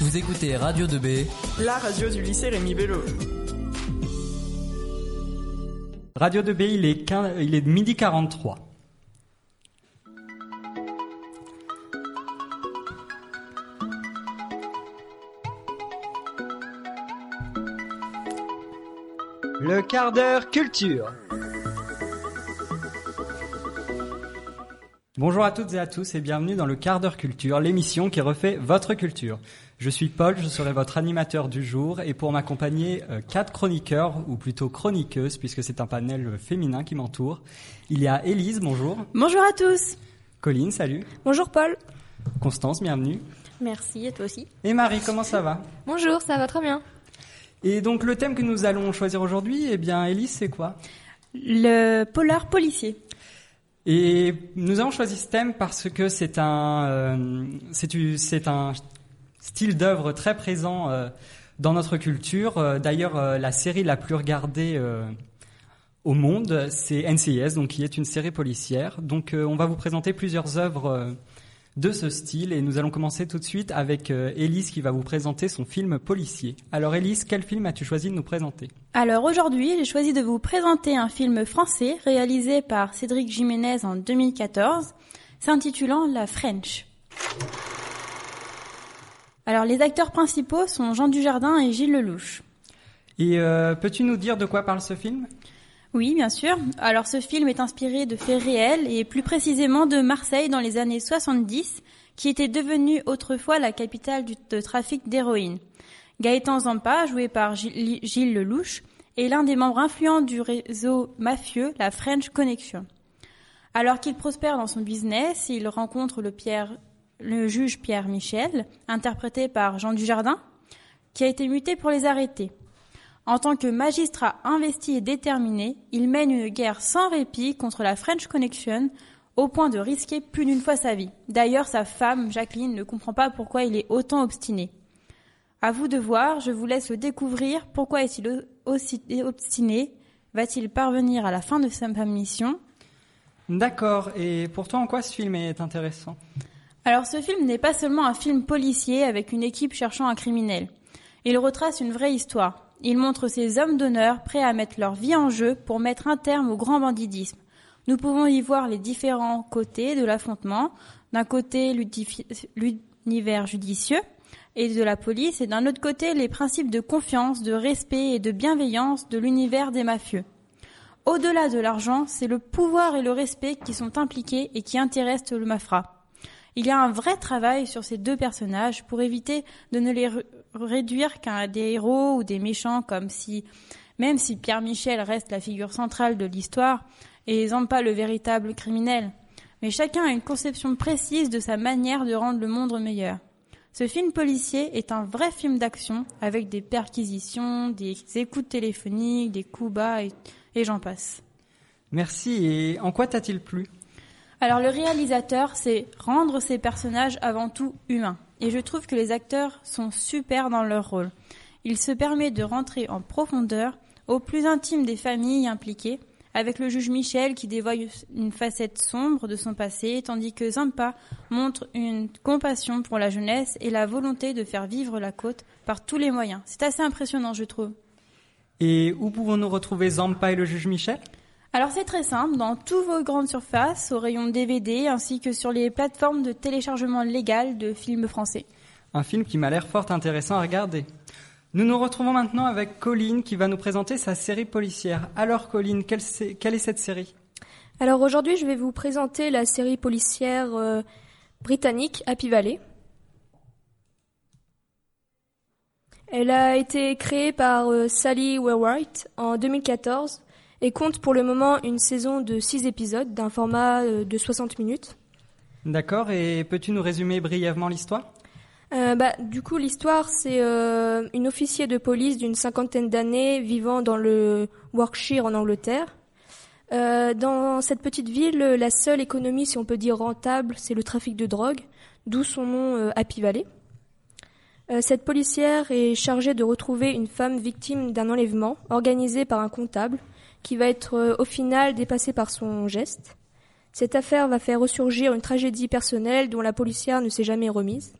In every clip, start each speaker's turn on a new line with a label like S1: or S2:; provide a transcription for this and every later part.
S1: Vous écoutez Radio 2B,
S2: la radio du lycée Rémi Bello.
S3: Radio 2B, il est, 15 il est midi 43. Le quart d'heure culture. Bonjour à toutes et à tous et bienvenue dans le quart d'heure culture, l'émission qui refait votre culture. Je suis Paul, je serai votre animateur du jour et pour m'accompagner euh, quatre chroniqueurs ou plutôt chroniqueuses puisque c'est un panel féminin qui m'entoure. Il y a Élise, bonjour.
S4: Bonjour à tous.
S3: Colline, salut.
S4: Bonjour Paul.
S3: Constance, bienvenue.
S5: Merci et toi aussi.
S3: Et Marie, comment ça va?
S6: Bonjour, ça va très bien.
S3: Et donc le thème que nous allons choisir aujourd'hui, eh bien Élise, c'est quoi?
S4: Le polar policier.
S3: Et nous avons choisi ce thème parce que c'est un, euh, c'est un style d'œuvre très présent euh, dans notre culture. Euh, D'ailleurs, euh, la série la plus regardée au monde, c'est NCIS, donc qui est une série policière. Donc, on va vous présenter plusieurs œuvres de ce style et nous allons commencer tout de suite avec euh, Élise qui va vous présenter son film policier. Alors, Élise, quel film as-tu choisi de nous présenter?
S4: Alors aujourd'hui, j'ai choisi de vous présenter un film français réalisé par Cédric Jiménez en 2014, s'intitulant La French. Alors les acteurs principaux sont Jean Dujardin et Gilles Lelouch.
S3: Et euh, peux-tu nous dire de quoi parle ce film?
S4: Oui, bien sûr. Alors ce film est inspiré de faits réels et plus précisément de Marseille dans les années 70, qui était devenue autrefois la capitale du trafic d'héroïne. Gaëtan Zampa, joué par Gilles Gilles Lelouch, est l'un des membres influents du réseau mafieux, la French Connection. Alors qu'il prospère dans son business, il rencontre le, Pierre, le juge Pierre Michel, interprété par Jean Dujardin, qui a été muté pour les arrêter. En tant que magistrat investi et déterminé, il mène une guerre sans répit contre la French Connection, au point de risquer plus d'une fois sa vie. D'ailleurs, sa femme, Jacqueline, ne comprend pas pourquoi il est autant obstiné. À vous de voir, je vous laisse le découvrir. Pourquoi est-il aussi obstiné? Va-t-il parvenir à la fin de sa mission?
S3: D'accord. Et pour toi, en quoi ce film est intéressant?
S4: Alors ce film n'est pas seulement un film policier avec une équipe cherchant un criminel. Il retrace une vraie histoire. Il montre ces hommes d'honneur prêts à mettre leur vie en jeu pour mettre un terme au grand banditisme. Nous pouvons y voir les différents côtés de l'affrontement. D'un côté, l'univers judicieux et de la police, et d'un autre côté, les principes de confiance, de respect et de bienveillance de l'univers des mafieux. Au-delà de l'argent, c'est le pouvoir et le respect qui sont impliqués et qui intéressent le mafra. Il y a un vrai travail sur ces deux personnages pour éviter de ne les réduire qu'à des héros ou des méchants comme si, même si Pierre Michel reste la figure centrale de l'histoire et Zampa le véritable criminel. Mais chacun a une conception précise de sa manière de rendre le monde meilleur. Ce film policier est un vrai film d'action avec des perquisitions, des écoutes téléphoniques, des coups bas et, et j'en passe.
S3: Merci. Et en quoi t'a-t-il plu?
S4: Alors le réalisateur, c'est rendre ses personnages avant tout humains. Et je trouve que les acteurs sont super dans leur rôle. Il se permet de rentrer en profondeur au plus intime des familles impliquées, avec le juge Michel qui dévoile une facette sombre de son passé, tandis que Zampa montre une compassion pour la jeunesse et la volonté de faire vivre la côte par tous les moyens. C'est assez impressionnant, je trouve.
S3: Et où pouvons-nous retrouver Zampa et le juge Michel?
S4: Alors c'est très simple, dans toutes vos grandes surfaces, au rayon DVD, ainsi que sur les plateformes de téléchargement légal de films français.
S3: Un film qui m'a l'air fort intéressant à regarder. Nous nous retrouvons maintenant avec Colline qui va nous présenter sa série policière. Alors Colline, quelle, quelle est cette série?
S6: Alors aujourd'hui, je vais vous présenter la série policière euh, britannique Happy Valley. Elle a été créée par euh, Sally Wainwright en 2014 et compte pour le moment une saison de 6 épisodes d'un format euh, de 60 minutes.
S3: D'accord, et peux-tu nous résumer brièvement l'histoire?
S6: Euh, bah, du coup, l'histoire, c'est euh, une officier de police d'une cinquantaine d'années vivant dans le Warwickshire en Angleterre. Euh, dans cette petite ville, la seule économie, si on peut dire rentable, c'est le trafic de drogue, d'où son nom euh, Happy Valley. Euh, cette policière est chargée de retrouver une femme victime d'un enlèvement organisé par un comptable qui va être euh, au final dépassé par son geste. Cette affaire va faire ressurgir une tragédie personnelle dont la policière ne s'est jamais remise.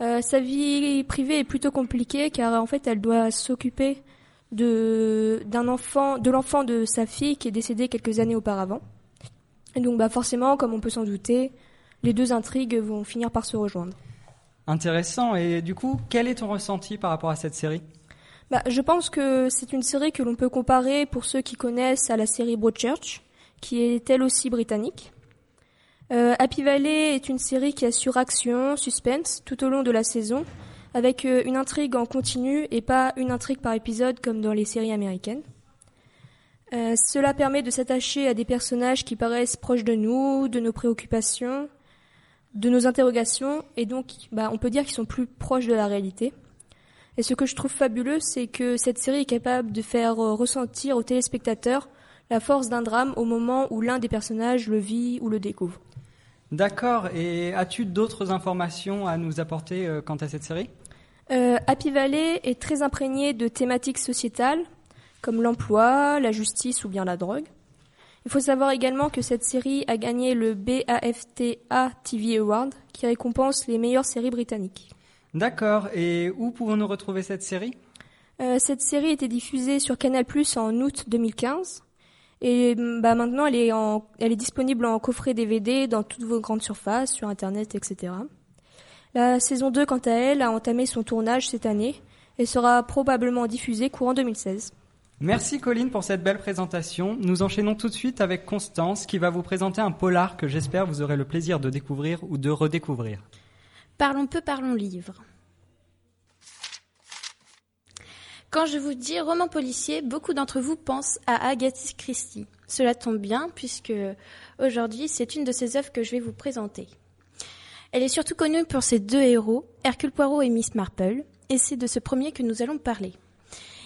S6: Euh, sa vie privée est plutôt compliquée car en fait elle doit s'occuper de d'un enfant, de l'enfant de sa fille qui est décédé quelques années auparavant. Et donc bah forcément, comme on peut s'en douter, les deux intrigues vont finir par se rejoindre.
S3: Intéressant. Et du coup, quel est ton ressenti par rapport à cette série?
S6: Bah, je pense que c'est une série que l'on peut comparer pour ceux qui connaissent à la série Broadchurch, qui est elle aussi britannique. Euh, Happy Valley est une série qui assure action, suspense tout au long de la saison, avec euh, une intrigue en continu et pas une intrigue par épisode comme dans les séries américaines. Euh, cela permet de s'attacher à des personnages qui paraissent proches de nous, de nos préoccupations, de nos interrogations, et donc bah, on peut dire qu'ils sont plus proches de la réalité. Et ce que je trouve fabuleux, c'est que cette série est capable de faire euh, ressentir aux téléspectateurs la force d'un drame au moment où l'un des personnages le vit ou le découvre.
S3: D'accord. Et as-tu d'autres informations à nous apporter euh, quant à cette série?
S6: Euh, Happy Valley est très imprégné de thématiques sociétales, comme l'emploi, la justice ou bien la drogue. Il faut savoir également que cette série a gagné le BAFTA TV Award, qui récompense les meilleures séries britanniques.
S3: D'accord. Et où pouvons-nous retrouver cette série?
S6: Euh, Cette série était diffusée sur Canal+ en août 2015. Et bah, maintenant, elle est, en, elle est disponible en coffret DVD dans toutes vos grandes surfaces, sur Internet, etc. La saison 2, quant à elle, a entamé son tournage cette année et sera probablement diffusée courant 2016.
S3: Merci Colline pour cette belle présentation. Nous enchaînons tout de suite avec Constance qui va vous présenter un polar que j'espère vous aurez le plaisir de découvrir ou de redécouvrir.
S5: Parlons peu, parlons livre. Quand je vous dis roman policier, beaucoup d'entre vous pensent à Agatha Christie. Cela tombe bien puisque aujourd'hui c'est une de ses œuvres que je vais vous présenter. Elle est surtout connue pour ses deux héros, Hercule Poirot et Miss Marple, et c'est de ce premier que nous allons parler.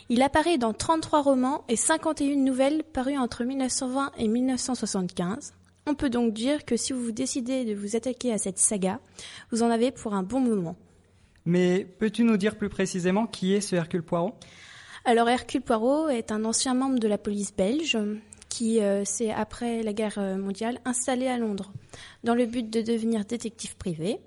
S5: Il apparaît dans 33 romans et 51 nouvelles parues entre 1920 et 1975. On peut donc dire que si vous décidez de vous attaquer à cette saga, vous en avez pour un bon moment.
S3: Mais peux-tu nous dire plus précisément qui est ce Hercule Poirot?
S5: Alors Hercule Poirot est un ancien membre de la police belge qui euh, s'est, après la guerre euh, mondiale, installé à Londres dans le but de devenir détective privé.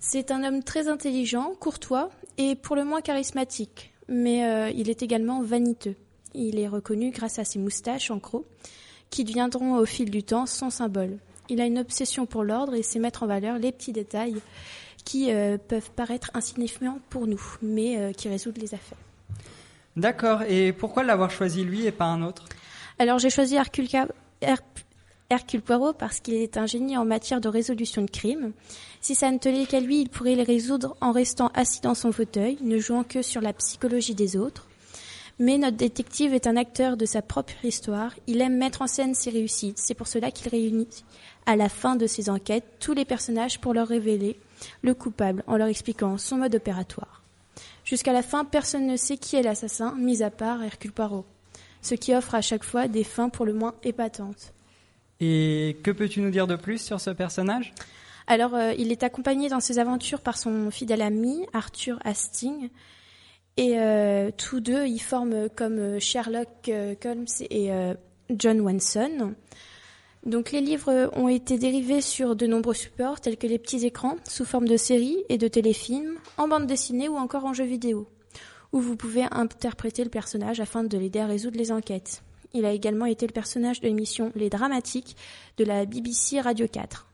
S5: C'est un homme très intelligent, courtois et pour le moins charismatique, mais euh, il est également vaniteux. Il est reconnu grâce à ses moustaches en croc qui deviendront au fil du temps son symbole. Il a une obsession pour l'ordre et sait mettre en valeur les petits détails qui euh, peuvent paraître insignifiants pour nous, mais euh, qui résoudent les affaires.
S3: D'accord. Et pourquoi l'avoir choisi lui et pas un autre?
S5: Alors j'ai choisi Hercule, Hercule Poirot parce qu'il est un génie en matière de résolution de crimes. Si ça ne tenait qu'à lui, il pourrait les résoudre en restant assis dans son fauteuil, ne jouant que sur la psychologie des autres. Mais notre détective est un acteur de sa propre histoire. Il aime mettre en scène ses réussites. C'est pour cela qu'il réunit à la fin de ses enquêtes tous les personnages pour leur révéler le coupable en leur expliquant son mode opératoire. Jusqu'à la fin, personne ne sait qui est l'assassin, mis à part Hercule Poirot, ce qui offre à chaque fois des fins pour le moins épatantes.
S3: Et que peux-tu nous dire de plus sur ce personnage?
S5: Alors, euh, il est accompagné dans ses aventures par son fidèle ami, Arthur Hastings, et euh, tous deux, ils forment comme euh, Sherlock euh, Holmes et John Watson. Donc les livres ont été dérivés sur de nombreux supports tels que les petits écrans sous forme de séries et de téléfilms, en bande dessinée ou encore en jeux vidéo, où vous pouvez interpréter le personnage afin de l'aider à résoudre les enquêtes. Il a également été le personnage de l'émission Les Dramatiques de la BBC Radio 4.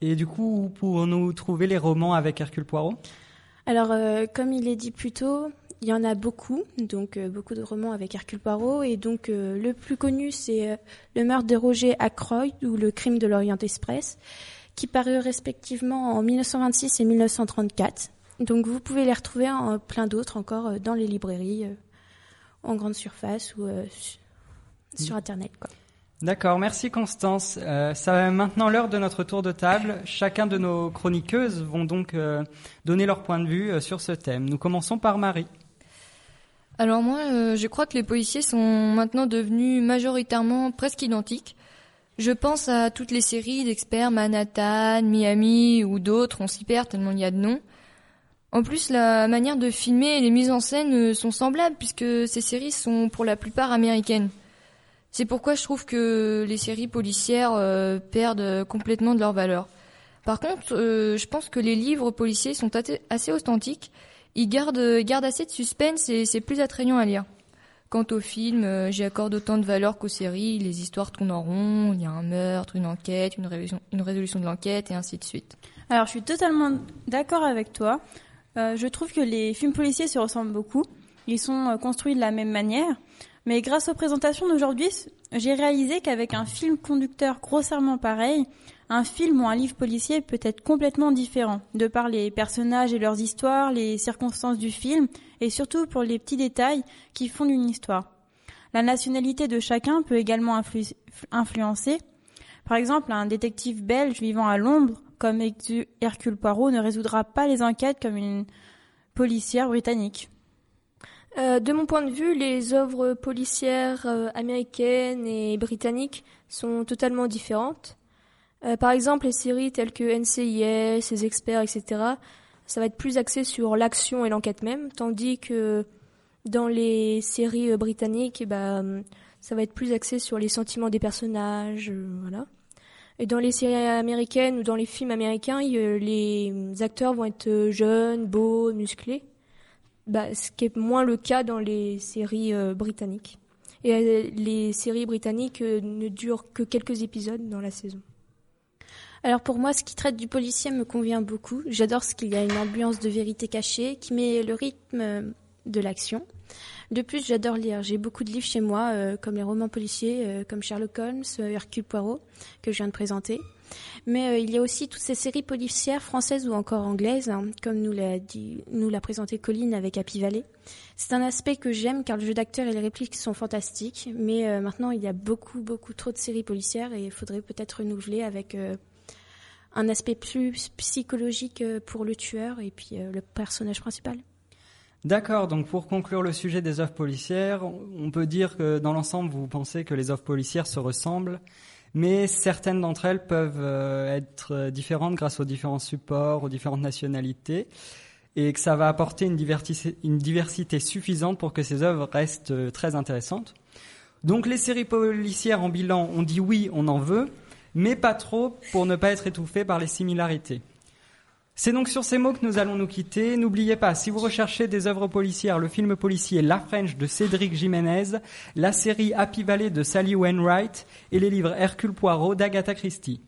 S3: Et du coup, où pouvons-nous trouver les romans avec Hercule Poirot?
S5: Alors, comme il est dit plus tôt, il y en a beaucoup, donc euh, beaucoup de romans avec Hercule Poirot, et donc euh, le plus connu c'est euh, Le meurtre de Roger Ackroyd ou Le crime de l'Orient Express, qui parut respectivement en 1926 et 1934. Donc vous pouvez les retrouver en plein d'autres encore dans les librairies, en grande surface ou sur Internet.
S3: D'accord, merci Constance. Euh, ça va maintenant l'heure de notre tour de table. Chacun de nos chroniqueuses vont donc donner leur point de vue sur ce thème. Nous commençons par Marie.
S1: Alors moi, euh, je crois que les policiers sont maintenant devenus majoritairement presque identiques. Je pense à toutes les séries d'experts Manhattan, Miami ou d'autres, on s'y perd tellement il y a de noms. En plus, la manière de filmer et les mises en scène euh, sont semblables puisque ces séries sont pour la plupart américaines. C'est pourquoi je trouve que les séries policières euh, perdent complètement de leur valeur. Par contre, euh, je pense que les livres policiers sont assez authentiques. Ils gardent, assez de suspense et c'est plus attrayant à lire. Quant au film, euh, j'y accorde autant de valeur qu'aux séries. Les histoires tournent en rond, il y a un meurtre, une enquête, une résolution, de l'enquête et ainsi de suite.
S4: Alors, je suis totalement d'accord avec toi. Euh, je trouve que les films policiers se ressemblent beaucoup. Ils sont euh, construits de la même manière. Mais grâce aux présentations d'aujourd'hui, j'ai réalisé qu'avec un film conducteur grossièrement pareil, un film ou un livre policier peut être complètement différent, de par les personnages et leurs histoires, les circonstances du film, et surtout pour les petits détails qui font une histoire. La nationalité de chacun peut également influ- influencer. Par exemple, un détective belge vivant à Londres, comme Hercule Poirot, ne résoudra pas les enquêtes comme une policière britannique.
S6: Euh, de mon point de vue, les œuvres policières euh, américaines et britanniques sont totalement différentes. Euh, par exemple, les séries telles que NCIS, les experts, etc., ça va être plus axé sur l'action et l'enquête même, tandis que dans les séries britanniques, ben, ça va être plus axé sur les sentiments des personnages, voilà. Et dans les séries américaines ou dans les films américains, les acteurs vont être jeunes, beaux, musclés bah, ce qui est moins le cas dans les séries euh, britanniques. Et euh, les séries britanniques euh, ne durent que quelques épisodes dans la saison.
S5: Alors pour moi, ce qui traite du policier me convient beaucoup. J'adore ce qu'il y a une ambiance de vérité cachée qui met le rythme de l'action. De plus, j'adore lire. J'ai beaucoup de livres chez moi, euh, comme les romans policiers, euh, comme Sherlock Holmes, euh, Hercule Poirot, que je viens de présenter. Mais il y a aussi toutes ces séries policières françaises ou encore anglaises, hein, comme nous l'a présenté Colline avec Happy Valley. C'est un aspect que j'aime car le jeu d'acteur et les répliques sont fantastiques. Mais euh, maintenant, il y a beaucoup, beaucoup trop de séries policières et il faudrait peut-être renouveler avec un aspect plus psychologique pour le tueur et puis le personnage principal.
S3: D'accord, donc pour conclure le sujet des œuvres policières, on peut dire que dans l'ensemble, vous pensez que les œuvres policières se ressemblent, mais certaines d'entre elles peuvent euh, être différentes grâce aux différents supports, aux différentes nationalités, et que ça va apporter une diversité, une diversité suffisante pour que ces œuvres restent euh, très intéressantes. Donc les séries policières en bilan, on dit oui, on en veut, mais pas trop pour ne pas être étouffé par les similarités. C'est donc sur ces mots que nous allons nous quitter. N'oubliez pas, si vous recherchez des œuvres policières, le film policier La French de Cédric Jiménez, la série Happy Valley de Sally Wainwright et les livres Hercule Poirot d'Agatha Christie.